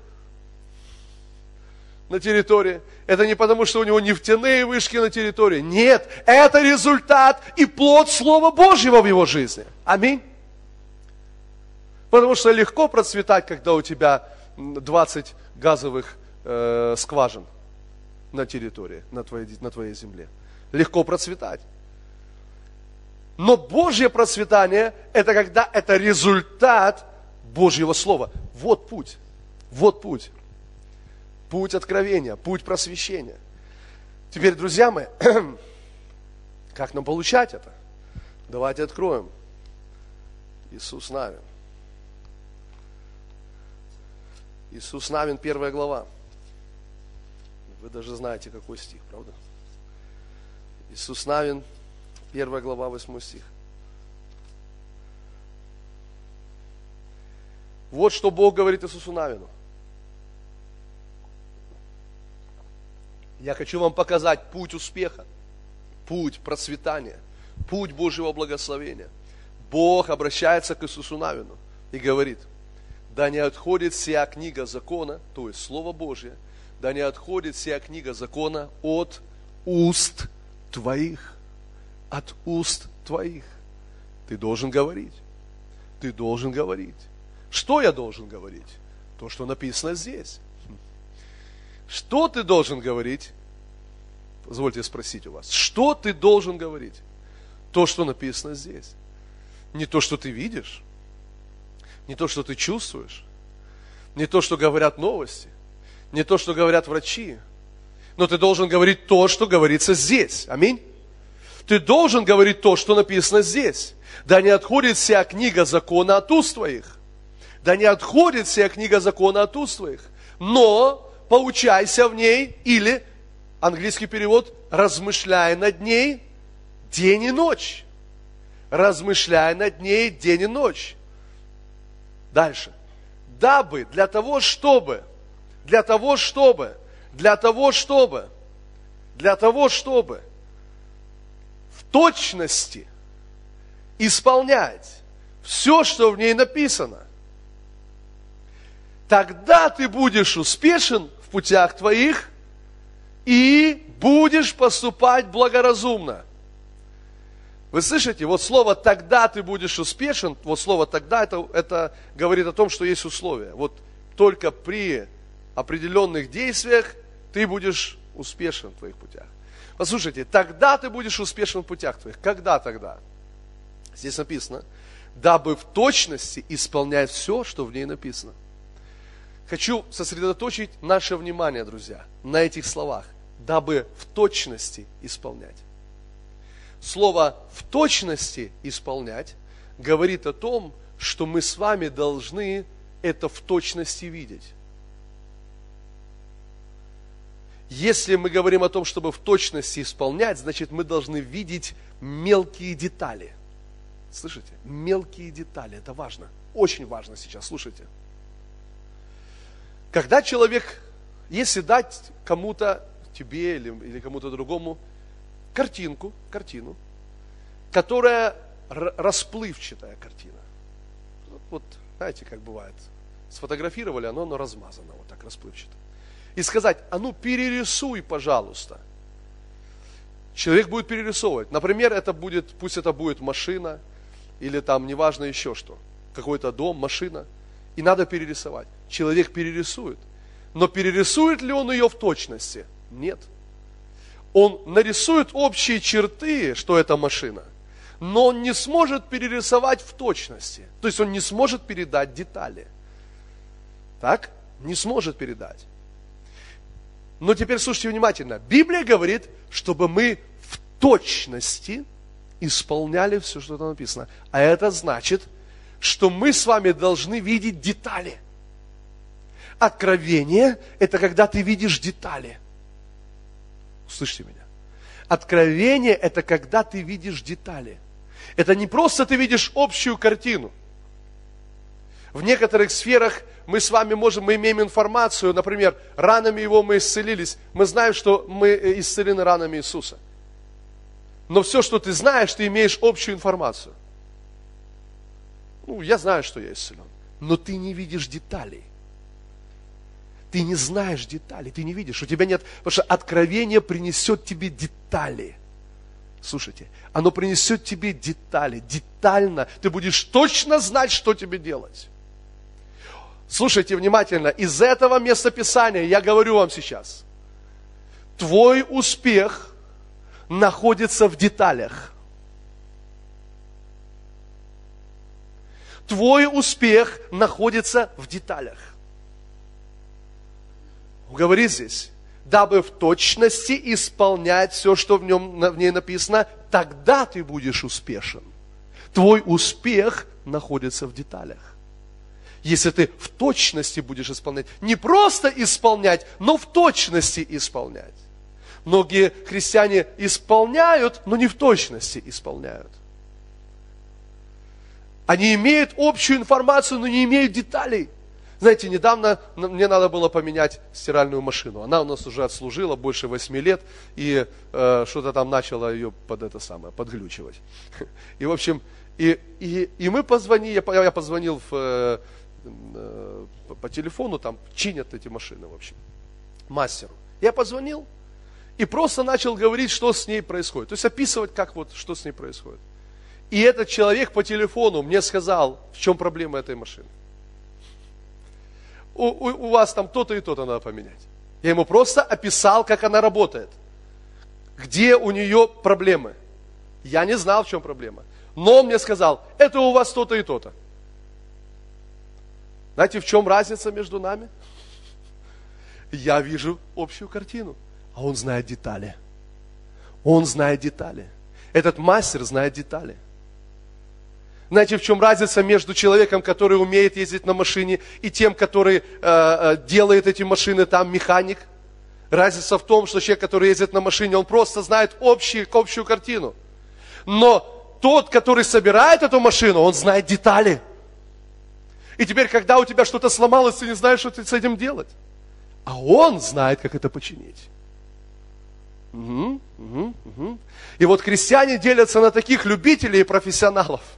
на территории. Это не потому, что у него нефтяные вышки на территории. Нет, это результат и плод Слова Божьего в его жизни. Аминь. Потому что легко процветать, когда у тебя 20 газовых э, скважин на территории, на твоей, на твоей земле. Легко процветать. Но Божье процветание, это когда это результат Божьего Слова. Вот путь. Вот путь путь откровения, путь просвещения. Теперь, друзья мои, как нам получать это? Давайте откроем. Иисус нами. Иисус Навин, первая глава. Вы даже знаете, какой стих, правда? Иисус Навин, первая глава, восьмой стих. Вот что Бог говорит Иисусу Навину. Я хочу вам показать путь успеха, путь процветания, путь Божьего благословения. Бог обращается к Иисусу Навину и говорит, да не отходит вся книга закона, то есть Слово Божье, да не отходит вся книга закона от уст твоих, от уст твоих. Ты должен говорить, ты должен говорить. Что я должен говорить? То, что написано здесь. Что ты должен говорить? Позвольте спросить у вас. Что ты должен говорить? То, что написано здесь. Не то, что ты видишь, не то, что ты чувствуешь, не то, что говорят новости, не то, что говорят врачи, но ты должен говорить то, что говорится здесь. Аминь. Ты должен говорить то, что написано здесь. Да не отходит вся книга закона от уст твоих. Да не отходит вся книга закона от уст твоих. Но поучайся в ней, или, английский перевод, размышляй над ней день и ночь. Размышляй над ней день и ночь. Дальше. Дабы, для того, чтобы, для того, чтобы, для того, чтобы, для того, чтобы в точности исполнять все, что в ней написано, тогда ты будешь успешен в путях твоих и будешь поступать благоразумно. Вы слышите, вот слово «тогда ты будешь успешен», вот слово «тогда» это, это говорит о том, что есть условия. Вот только при определенных действиях ты будешь успешен в твоих путях. Послушайте, тогда ты будешь успешен в путях твоих. Когда тогда? Здесь написано, дабы в точности исполнять все, что в ней написано – хочу сосредоточить наше внимание, друзья, на этих словах, дабы в точности исполнять. Слово «в точности исполнять» говорит о том, что мы с вами должны это в точности видеть. Если мы говорим о том, чтобы в точности исполнять, значит мы должны видеть мелкие детали. Слышите? Мелкие детали. Это важно. Очень важно сейчас. Слушайте. Когда человек, если дать кому-то, тебе или, или кому-то другому, картинку, картину, которая расплывчатая картина. Вот, знаете, как бывает. Сфотографировали оно, но размазано, вот так расплывчато. И сказать, а ну перерисуй, пожалуйста. Человек будет перерисовывать. Например, это будет, пусть это будет машина, или там, неважно еще что, какой-то дом, машина – и надо перерисовать. Человек перерисует. Но перерисует ли он ее в точности? Нет. Он нарисует общие черты, что это машина, но он не сможет перерисовать в точности. То есть он не сможет передать детали. Так? Не сможет передать. Но теперь слушайте внимательно. Библия говорит, чтобы мы в точности исполняли все, что там написано. А это значит – что мы с вами должны видеть детали. Откровение – это когда ты видишь детали. Услышьте меня. Откровение – это когда ты видишь детали. Это не просто ты видишь общую картину. В некоторых сферах мы с вами можем, мы имеем информацию, например, ранами его мы исцелились. Мы знаем, что мы исцелены ранами Иисуса. Но все, что ты знаешь, ты имеешь общую информацию – ну, я знаю, что я исцелен. Но ты не видишь деталей. Ты не знаешь деталей, ты не видишь. У тебя нет, потому что откровение принесет тебе детали. Слушайте, оно принесет тебе детали, детально. Ты будешь точно знать, что тебе делать. Слушайте внимательно, из этого места Писания я говорю вам сейчас. Твой успех находится в деталях. Твой успех находится в деталях. Говорит здесь, дабы в точности исполнять все, что в, нем, в ней написано, тогда ты будешь успешен. Твой успех находится в деталях. Если ты в точности будешь исполнять. Не просто исполнять, но в точности исполнять. Многие христиане исполняют, но не в точности исполняют. Они имеют общую информацию, но не имеют деталей. Знаете, недавно мне надо было поменять стиральную машину. Она у нас уже отслужила больше 8 лет, и э, что-то там начало ее под это самое, подглючивать. И, в общем, и, и, и мы позвонили, я, я позвонил в, э, э, по телефону, там чинят эти машины, в общем, мастеру. Я позвонил и просто начал говорить, что с ней происходит. То есть описывать, как вот, что с ней происходит. И этот человек по телефону мне сказал, в чем проблема этой машины. У, у, у вас там то-то и то-то надо поменять. Я ему просто описал, как она работает. Где у нее проблемы. Я не знал, в чем проблема. Но он мне сказал, это у вас то-то и то-то. Знаете, в чем разница между нами? Я вижу общую картину, а он знает детали. Он знает детали. Этот мастер знает детали. Знаете, в чем разница между человеком, который умеет ездить на машине, и тем, который э, э, делает эти машины, там механик? Разница в том, что человек, который ездит на машине, он просто знает общий, общую картину. Но тот, который собирает эту машину, он знает детали. И теперь, когда у тебя что-то сломалось, ты не знаешь, что ты с этим делать. А он знает, как это починить. Угу, угу, угу. И вот крестьяне делятся на таких любителей и профессионалов –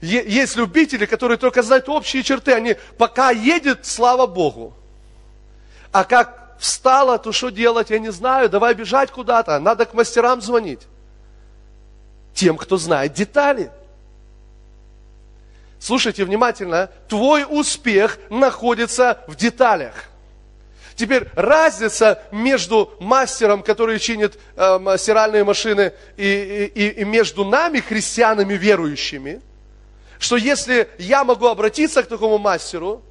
есть любители, которые только знают общие черты. Они пока едет, слава Богу. А как встала, то что делать, я не знаю. Давай бежать куда-то. Надо к мастерам звонить. Тем, кто знает детали. Слушайте внимательно. Твой успех находится в деталях. Теперь разница между мастером, который чинит э, стиральные машины, и, и, и между нами, христианами верующими – что если я могу обратиться к такому мастеру,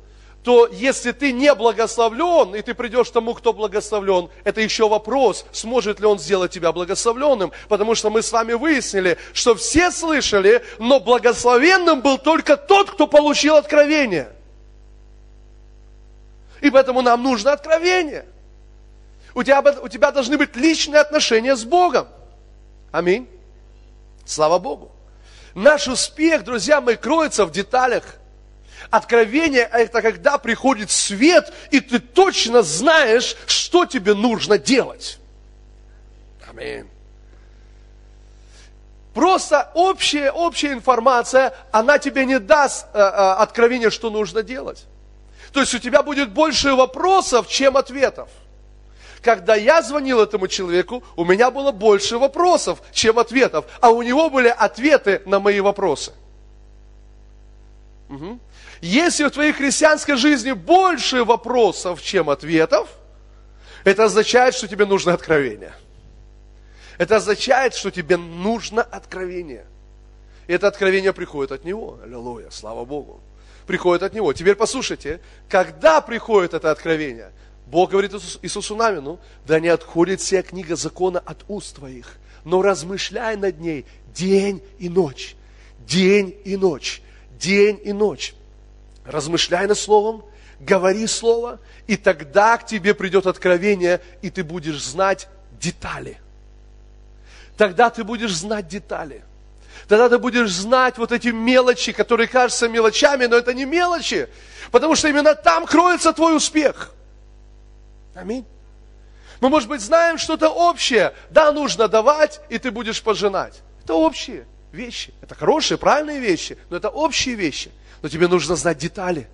то если ты не благословлен, и ты придешь к тому, кто благословлен, это еще вопрос, сможет ли он сделать тебя благословленным, потому что мы с вами выяснили, что все слышали, но благословенным был только тот, кто получил откровение. И поэтому нам нужно откровение. У тебя, у тебя должны быть личные отношения с Богом. Аминь. Слава Богу. Наш успех, друзья мои, кроется в деталях. Откровение – это когда приходит свет, и ты точно знаешь, что тебе нужно делать. Аминь. Просто общая, общая информация, она тебе не даст э, э, откровения, что нужно делать. То есть у тебя будет больше вопросов, чем ответов когда я звонил этому человеку, у меня было больше вопросов, чем ответов, а у него были ответы на мои вопросы. Угу. Если в твоей христианской жизни больше вопросов, чем ответов, это означает, что тебе нужно откровение. Это означает, что тебе нужно откровение. И это откровение приходит от Него. Аллилуйя, слава Богу. Приходит от Него. Теперь послушайте, когда приходит это откровение? Бог говорит Иисусу Навину, да не отходит вся книга закона от уст твоих, но размышляй над ней день и ночь, день и ночь, день и ночь. Размышляй над словом, говори слово, и тогда к тебе придет откровение, и ты будешь знать детали. Тогда ты будешь знать детали. Тогда ты будешь знать вот эти мелочи, которые кажутся мелочами, но это не мелочи, потому что именно там кроется твой успех – Аминь. Мы, может быть, знаем что-то общее. Да, нужно давать, и ты будешь пожинать. Это общие вещи. Это хорошие, правильные вещи, но это общие вещи. Но тебе нужно знать детали.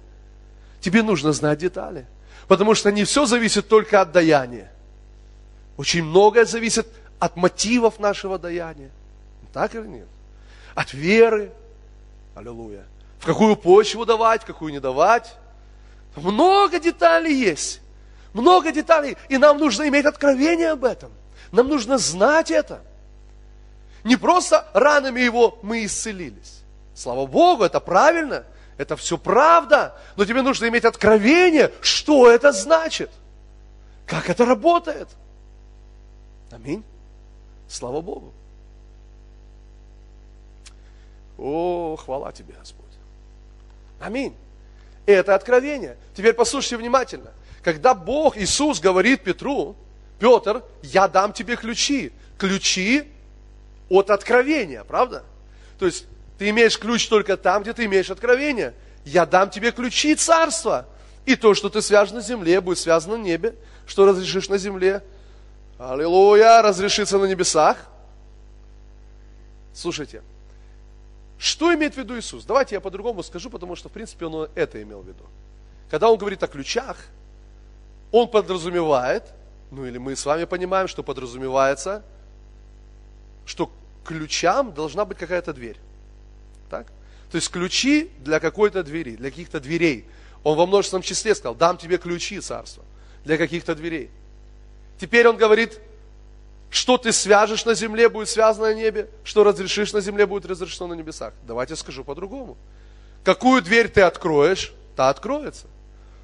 Тебе нужно знать детали. Потому что не все зависит только от даяния. Очень многое зависит от мотивов нашего даяния. Так или нет? От веры. Аллилуйя. В какую почву давать, какую не давать. Много деталей есть много деталей, и нам нужно иметь откровение об этом. Нам нужно знать это. Не просто ранами его мы исцелились. Слава Богу, это правильно, это все правда, но тебе нужно иметь откровение, что это значит, как это работает. Аминь. Слава Богу. О, хвала тебе, Господь. Аминь. Это откровение. Теперь послушайте внимательно. Когда Бог, Иисус говорит Петру, Петр, я дам тебе ключи. Ключи от откровения, правда? То есть ты имеешь ключ только там, где ты имеешь откровение. Я дам тебе ключи царства. И то, что ты свяжешь на земле, будет связано на небе. Что разрешишь на земле, аллилуйя, разрешится на небесах. Слушайте, что имеет в виду Иисус? Давайте я по-другому скажу, потому что, в принципе, он это имел в виду. Когда он говорит о ключах, он подразумевает, ну или мы с вами понимаем, что подразумевается, что ключам должна быть какая-то дверь. Так? То есть ключи для какой-то двери, для каких-то дверей. Он во множественном числе сказал, дам тебе ключи царства для каких-то дверей. Теперь он говорит, что ты свяжешь на земле, будет связано на небе, что разрешишь на земле, будет разрешено на небесах. Давайте скажу по-другому. Какую дверь ты откроешь, та откроется.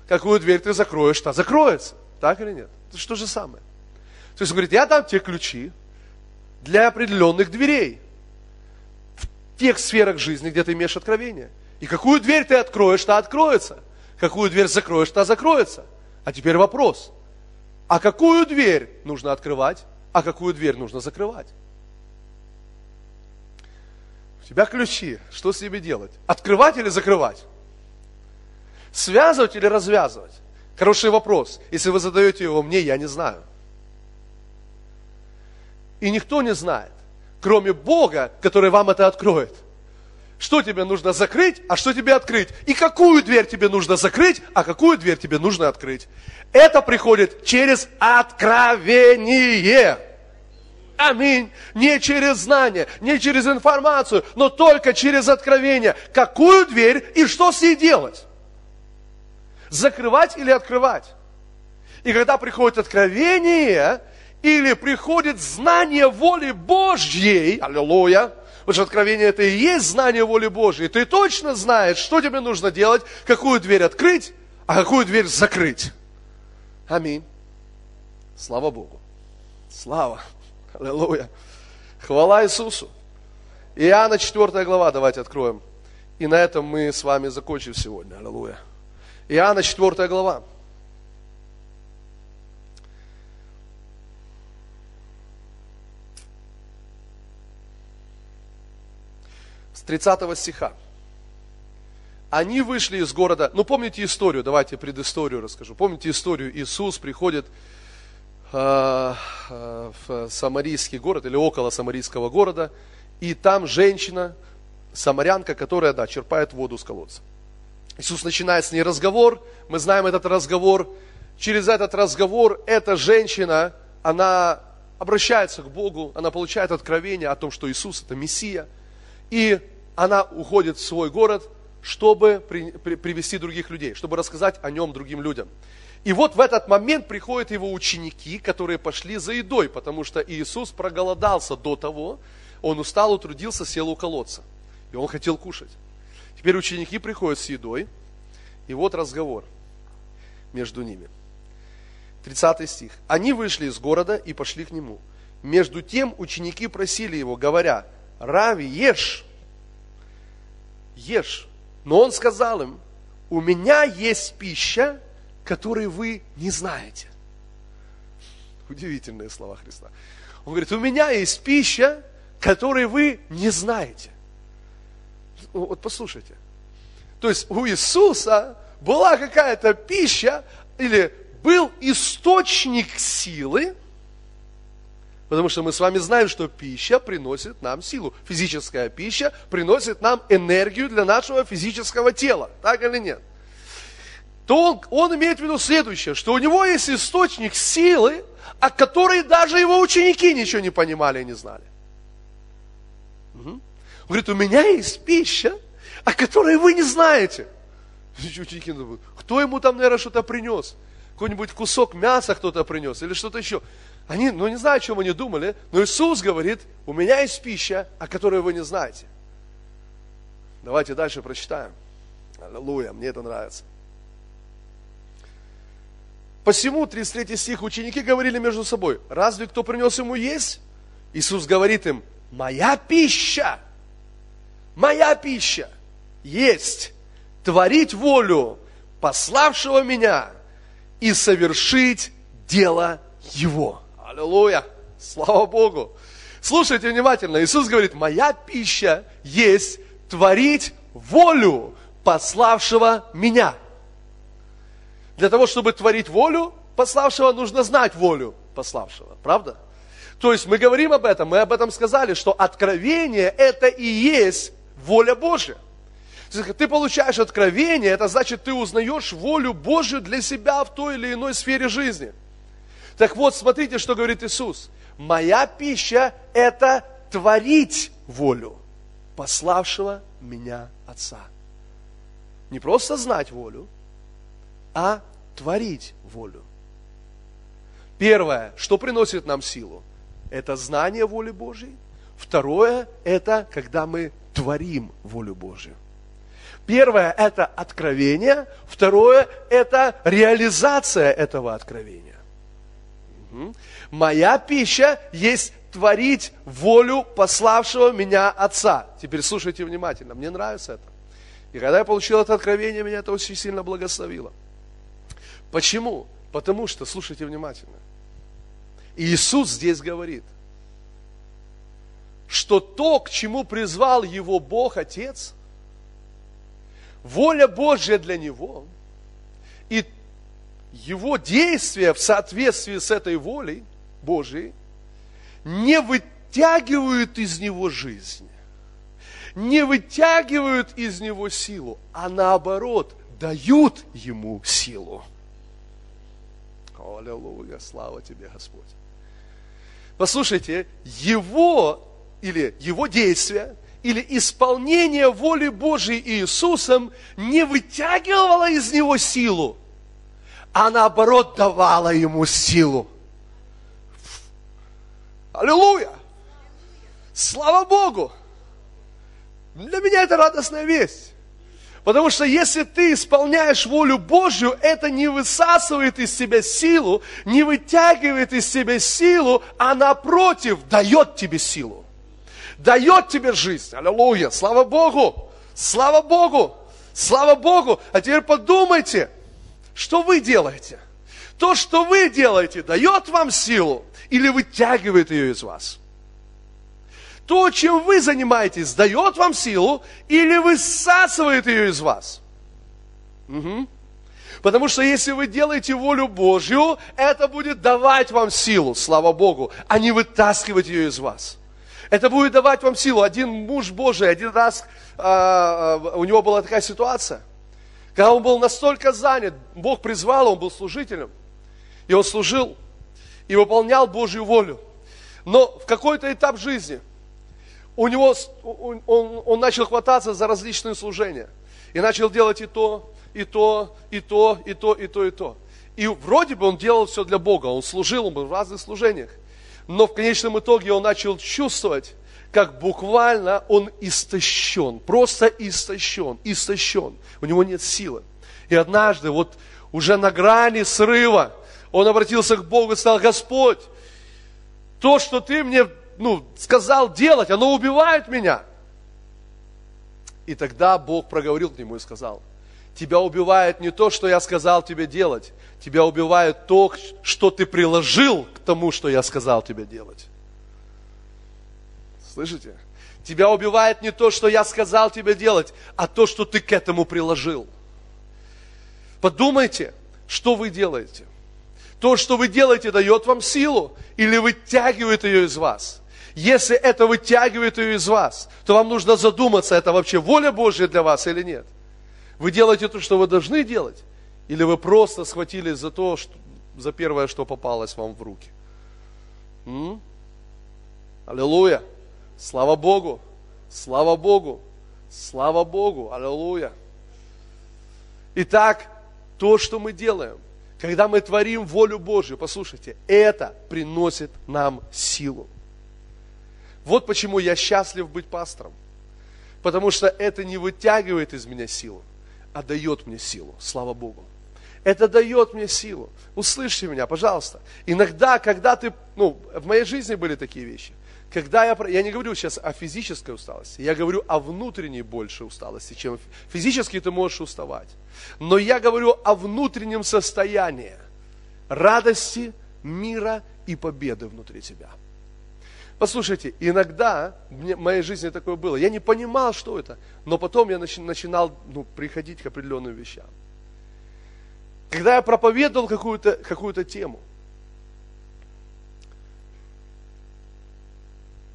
Какую дверь ты закроешь, та закроется. Так или нет? Это что же самое? То есть он говорит, я дам тебе ключи для определенных дверей. В тех сферах жизни, где ты имеешь откровение. И какую дверь ты откроешь, та откроется. Какую дверь закроешь, та закроется. А теперь вопрос. А какую дверь нужно открывать, а какую дверь нужно закрывать? У тебя ключи. Что с ними делать? Открывать или закрывать? Связывать или развязывать? Хороший вопрос. Если вы задаете его мне, я не знаю. И никто не знает, кроме Бога, который вам это откроет – что тебе нужно закрыть, а что тебе открыть. И какую дверь тебе нужно закрыть, а какую дверь тебе нужно открыть. Это приходит через откровение. Аминь. Не через знание, не через информацию, но только через откровение. Какую дверь и что с ней делать? Закрывать или открывать? И когда приходит откровение, или приходит знание воли Божьей, аллилуйя, Потому что откровение это и есть знание воли Божьей. Ты точно знаешь, что тебе нужно делать, какую дверь открыть, а какую дверь закрыть. Аминь. Слава Богу. Слава. Аллилуйя. Хвала Иисусу. Иоанна 4 глава, давайте откроем. И на этом мы с вами закончим сегодня. Аллилуйя. Иоанна 4 глава. с 30 стиха. Они вышли из города, ну помните историю, давайте предысторию расскажу. Помните историю, Иисус приходит э, э, в самарийский город или около самарийского города, и там женщина, самарянка, которая, да, черпает воду с колодца. Иисус начинает с ней разговор, мы знаем этот разговор. Через этот разговор эта женщина, она обращается к Богу, она получает откровение о том, что Иисус это Мессия – и она уходит в свой город, чтобы при, при, привести других людей, чтобы рассказать о нем другим людям. И вот в этот момент приходят его ученики, которые пошли за едой, потому что Иисус проголодался до того, он устал, утрудился, сел у колодца. И он хотел кушать. Теперь ученики приходят с едой, и вот разговор между ними. 30 стих. Они вышли из города и пошли к нему. Между тем ученики просили его, говоря, Рави, ешь, ешь. Но он сказал им, у меня есть пища, которой вы не знаете. Удивительные слова Христа. Он говорит, у меня есть пища, которой вы не знаете. Вот послушайте. То есть у Иисуса была какая-то пища или был источник силы, Потому что мы с вами знаем, что пища приносит нам силу. Физическая пища приносит нам энергию для нашего физического тела. Так или нет? То он, он имеет в виду следующее, что у него есть источник силы, о которой даже его ученики ничего не понимали и не знали. Говорит, у меня есть пища, о которой вы не знаете. Ученики думают, кто ему там, наверное, что-то принес? Какой-нибудь кусок мяса кто-то принес или что-то еще. Они, ну не знаю, о чем они думали, но Иисус говорит, у меня есть пища, о которой вы не знаете. Давайте дальше прочитаем. Аллилуйя, мне это нравится. Посему, 33 стих, ученики говорили между собой, разве кто принес ему есть? Иисус говорит им, моя пища, моя пища есть творить волю пославшего меня и совершить дело Его. Аллилуйя! Слава Богу! Слушайте внимательно. Иисус говорит, моя пища есть творить волю пославшего меня. Для того, чтобы творить волю пославшего, нужно знать волю пославшего. Правда? То есть мы говорим об этом, мы об этом сказали, что откровение это и есть воля Божья. Ты получаешь откровение, это значит, ты узнаешь волю Божью для себя в той или иной сфере жизни. Так вот, смотрите, что говорит Иисус. Моя пища – это творить волю пославшего меня Отца. Не просто знать волю, а творить волю. Первое, что приносит нам силу, это знание воли Божьей. Второе, это когда мы творим волю Божью. Первое – это откровение. Второе – это реализация этого откровения. Угу. Моя пища есть творить волю пославшего меня Отца. Теперь слушайте внимательно, мне нравится это. И когда я получил это откровение, меня это очень сильно благословило. Почему? Потому что, слушайте внимательно, Иисус здесь говорит, что то, к чему призвал его Бог Отец, воля Божья для него, и его действия в соответствии с этой волей Божией не вытягивают из него жизнь, не вытягивают из него силу, а наоборот дают ему силу. Аллилуйя, слава тебе, Господь. Послушайте, его или его действия, или исполнение воли Божьей Иисусом не вытягивало из него силу, а наоборот давало ему силу. Аллилуйя! Слава Богу! Для меня это радостная весть. Потому что если ты исполняешь волю Божью, это не высасывает из себя силу, не вытягивает из себя силу, а напротив дает тебе силу. Дает тебе жизнь. Аллилуйя. Слава Богу. Слава Богу. Слава Богу. А теперь подумайте, что вы делаете. То, что вы делаете, дает вам силу или вытягивает ее из вас то, чем вы занимаетесь, дает вам силу или высасывает ее из вас. Угу. Потому что если вы делаете волю Божью, это будет давать вам силу, слава Богу, а не вытаскивать ее из вас. Это будет давать вам силу. Один муж Божий, один раз а, у него была такая ситуация, когда он был настолько занят, Бог призвал, он был служителем, и он служил, и выполнял Божью волю. Но в какой-то этап жизни у него, он, он начал хвататься за различные служения. И начал делать и то, и то, и то, и то, и то, и то. И вроде бы он делал все для Бога, он служил, он был в разных служениях. Но в конечном итоге он начал чувствовать, как буквально он истощен, просто истощен, истощен. У него нет силы. И однажды, вот уже на грани срыва, он обратился к Богу и сказал, Господь, то, что ты мне ну, сказал делать, оно убивает меня. И тогда Бог проговорил к нему и сказал, тебя убивает не то, что я сказал тебе делать, тебя убивает то, что ты приложил к тому, что я сказал тебе делать. Слышите? Тебя убивает не то, что я сказал тебе делать, а то, что ты к этому приложил. Подумайте, что вы делаете. То, что вы делаете, дает вам силу или вытягивает ее из вас. Если это вытягивает ее из вас, то вам нужно задуматься, это вообще воля Божья для вас или нет. Вы делаете то, что вы должны делать, или вы просто схватились за то, что, за первое, что попалось вам в руки. М? Аллилуйя! Слава Богу! Слава Богу! Слава Богу! Аллилуйя! Итак, то, что мы делаем, когда мы творим волю Божью, послушайте, это приносит нам силу. Вот почему я счастлив быть пастором. Потому что это не вытягивает из меня силу, а дает мне силу. Слава Богу. Это дает мне силу. Услышьте меня, пожалуйста. Иногда, когда ты, ну, в моей жизни были такие вещи. когда я, я не говорю сейчас о физической усталости, я говорю о внутренней большей усталости, чем физически ты можешь уставать. Но я говорю о внутреннем состоянии радости, мира и победы внутри тебя. Послушайте, иногда в моей жизни такое было. Я не понимал, что это, но потом я начинал ну, приходить к определенным вещам. Когда я проповедовал какую-то какую тему,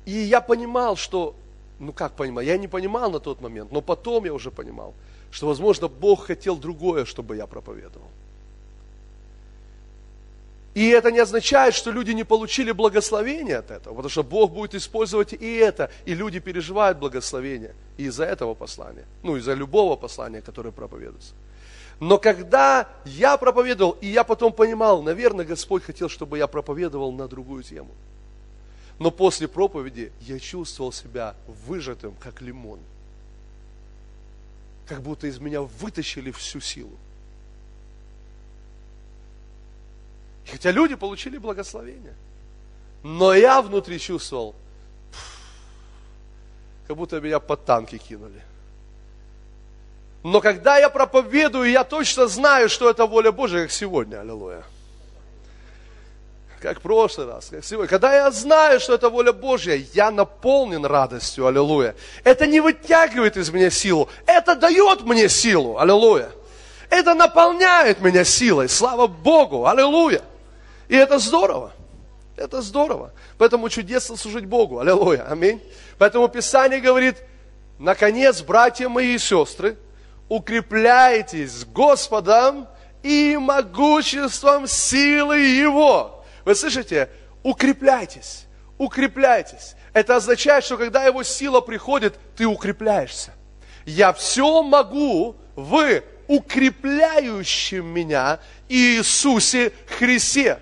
и я понимал, что, ну как понимал, я не понимал на тот момент, но потом я уже понимал, что, возможно, Бог хотел другое, чтобы я проповедовал. И это не означает, что люди не получили благословения от этого, потому что Бог будет использовать и это, и люди переживают благословение из-за этого послания, ну, из-за любого послания, которое проповедуется. Но когда я проповедовал, и я потом понимал, наверное, Господь хотел, чтобы я проповедовал на другую тему. Но после проповеди я чувствовал себя выжатым, как лимон. Как будто из меня вытащили всю силу. Хотя люди получили благословение. Но я внутри чувствовал, как будто меня под танки кинули. Но когда я проповедую, я точно знаю, что это воля Божия, как сегодня, аллилуйя. Как в прошлый раз, как сегодня. Когда я знаю, что это воля Божья, я наполнен радостью, аллилуйя. Это не вытягивает из меня силу, это дает мне силу, аллилуйя. Это наполняет меня силой, слава Богу, аллилуйя. И это здорово. Это здорово. Поэтому чудесно служить Богу. Аллилуйя. Аминь. Поэтому Писание говорит, наконец, братья мои и сестры, укрепляйтесь Господом и могуществом силы Его. Вы слышите? Укрепляйтесь. Укрепляйтесь. Это означает, что когда Его сила приходит, ты укрепляешься. Я все могу в укрепляющем меня Иисусе Христе.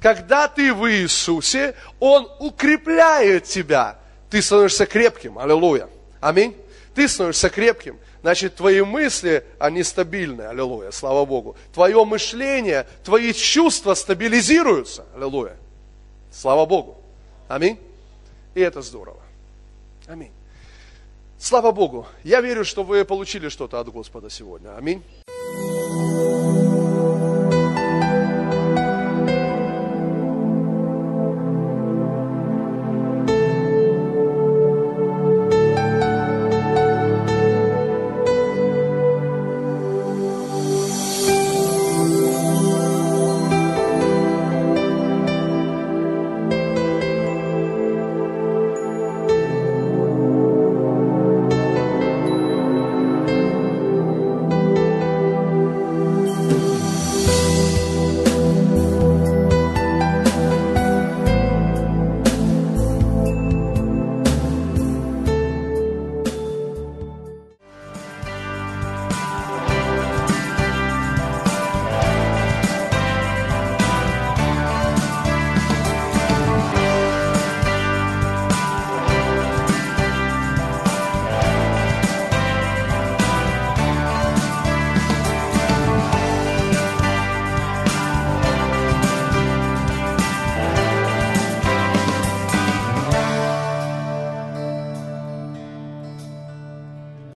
Когда ты в Иисусе, Он укрепляет тебя. Ты становишься крепким. Аллилуйя. Аминь. Ты становишься крепким. Значит, твои мысли, они стабильны. Аллилуйя. Слава Богу. Твое мышление, твои чувства стабилизируются. Аллилуйя. Слава Богу. Аминь. И это здорово. Аминь. Слава Богу. Я верю, что вы получили что-то от Господа сегодня. Аминь.